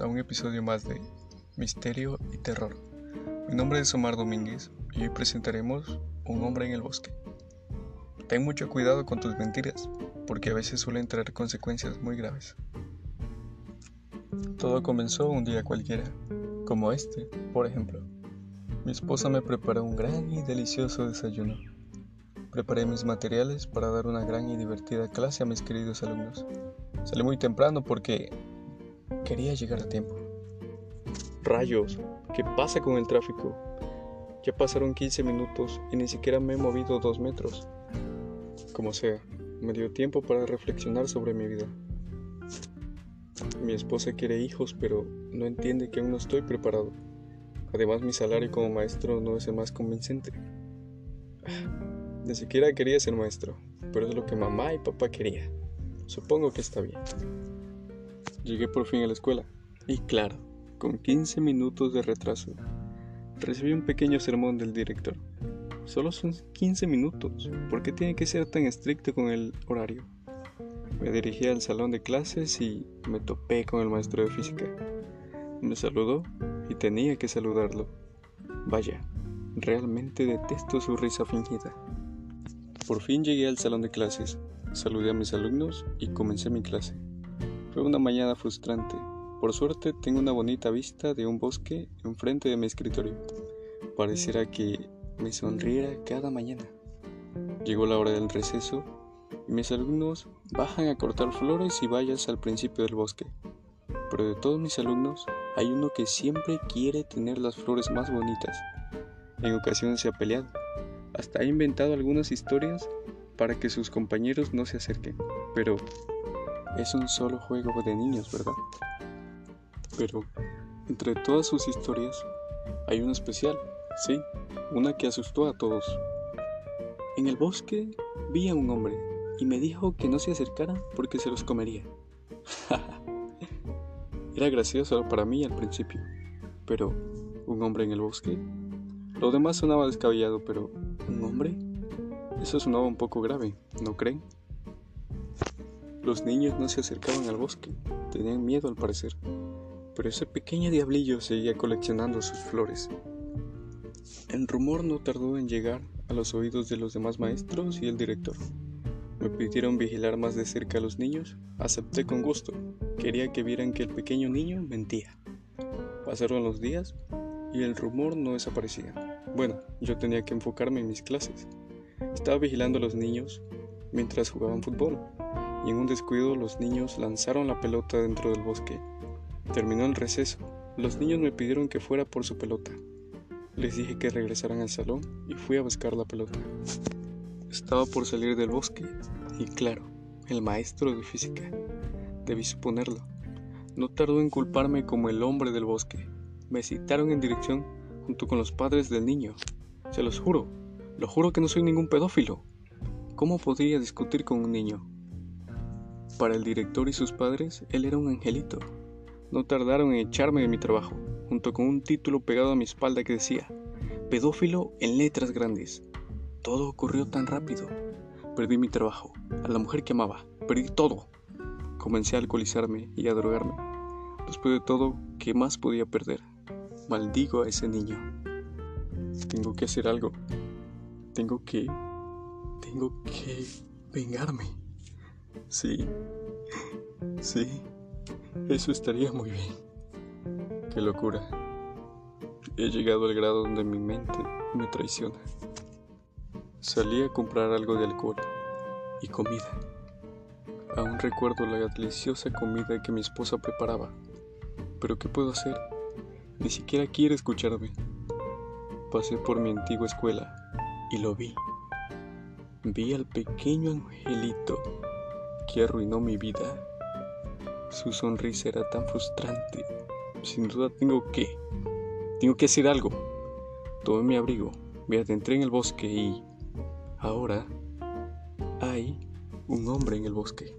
A un episodio más de Misterio y Terror. Mi nombre es Omar Domínguez y hoy presentaremos Un hombre en el bosque. Ten mucho cuidado con tus mentiras, porque a veces suelen traer consecuencias muy graves. Todo comenzó un día cualquiera, como este, por ejemplo. Mi esposa me preparó un gran y delicioso desayuno. Preparé mis materiales para dar una gran y divertida clase a mis queridos alumnos. Salí muy temprano porque Quería llegar a tiempo. Rayos, ¿qué pasa con el tráfico? Ya pasaron 15 minutos y ni siquiera me he movido dos metros. Como sea, me dio tiempo para reflexionar sobre mi vida. Mi esposa quiere hijos, pero no entiende que aún no estoy preparado. Además, mi salario como maestro no es el más convincente. Ni siquiera quería ser maestro, pero es lo que mamá y papá querían. Supongo que está bien. Llegué por fin a la escuela y claro, con 15 minutos de retraso, recibí un pequeño sermón del director. Solo son 15 minutos, ¿por qué tiene que ser tan estricto con el horario? Me dirigí al salón de clases y me topé con el maestro de física. Me saludó y tenía que saludarlo. Vaya, realmente detesto su risa fingida. Por fin llegué al salón de clases, saludé a mis alumnos y comencé mi clase. Fue una mañana frustrante. Por suerte tengo una bonita vista de un bosque enfrente de mi escritorio. Pareciera que me sonriera cada mañana. Llegó la hora del receso y mis alumnos bajan a cortar flores y vallas al principio del bosque. Pero de todos mis alumnos hay uno que siempre quiere tener las flores más bonitas. En ocasiones se ha peleado. Hasta ha inventado algunas historias para que sus compañeros no se acerquen. Pero es un solo juego de niños, ¿verdad? Pero entre todas sus historias hay una especial, sí, una que asustó a todos. En el bosque vi a un hombre y me dijo que no se acercaran porque se los comería. Era gracioso para mí al principio, pero ¿un hombre en el bosque? Lo demás sonaba descabellado, pero ¿un hombre? Eso sonaba un poco grave, ¿no creen? Los niños no se acercaban al bosque, tenían miedo al parecer, pero ese pequeño diablillo seguía coleccionando sus flores. El rumor no tardó en llegar a los oídos de los demás maestros y el director. Me pidieron vigilar más de cerca a los niños, acepté con gusto, quería que vieran que el pequeño niño mentía. Pasaron los días y el rumor no desaparecía. Bueno, yo tenía que enfocarme en mis clases. Estaba vigilando a los niños mientras jugaban fútbol y en un descuido los niños lanzaron la pelota dentro del bosque. Terminó el receso. Los niños me pidieron que fuera por su pelota. Les dije que regresaran al salón y fui a buscar la pelota. Estaba por salir del bosque y claro, el maestro de física. Debí suponerlo. No tardó en culparme como el hombre del bosque. Me citaron en dirección junto con los padres del niño. Se los juro, lo juro que no soy ningún pedófilo. ¿Cómo podría discutir con un niño? Para el director y sus padres, él era un angelito. No tardaron en echarme de mi trabajo, junto con un título pegado a mi espalda que decía, pedófilo en letras grandes. Todo ocurrió tan rápido. Perdí mi trabajo, a la mujer que amaba, perdí todo. Comencé a alcoholizarme y a drogarme. Después de todo, ¿qué más podía perder? Maldigo a ese niño. Tengo que hacer algo. Tengo que... Tengo que vengarme. Sí, sí, eso estaría muy bien. Qué locura. He llegado al grado donde mi mente me traiciona. Salí a comprar algo de alcohol y comida. Aún recuerdo la deliciosa comida que mi esposa preparaba. Pero ¿qué puedo hacer? Ni siquiera quiere escucharme. Pasé por mi antigua escuela y lo vi. Vi al pequeño angelito que arruinó mi vida. Su sonrisa era tan frustrante. Sin duda tengo que... Tengo que hacer algo. Tomé mi abrigo, me adentré en el bosque y... Ahora hay un hombre en el bosque.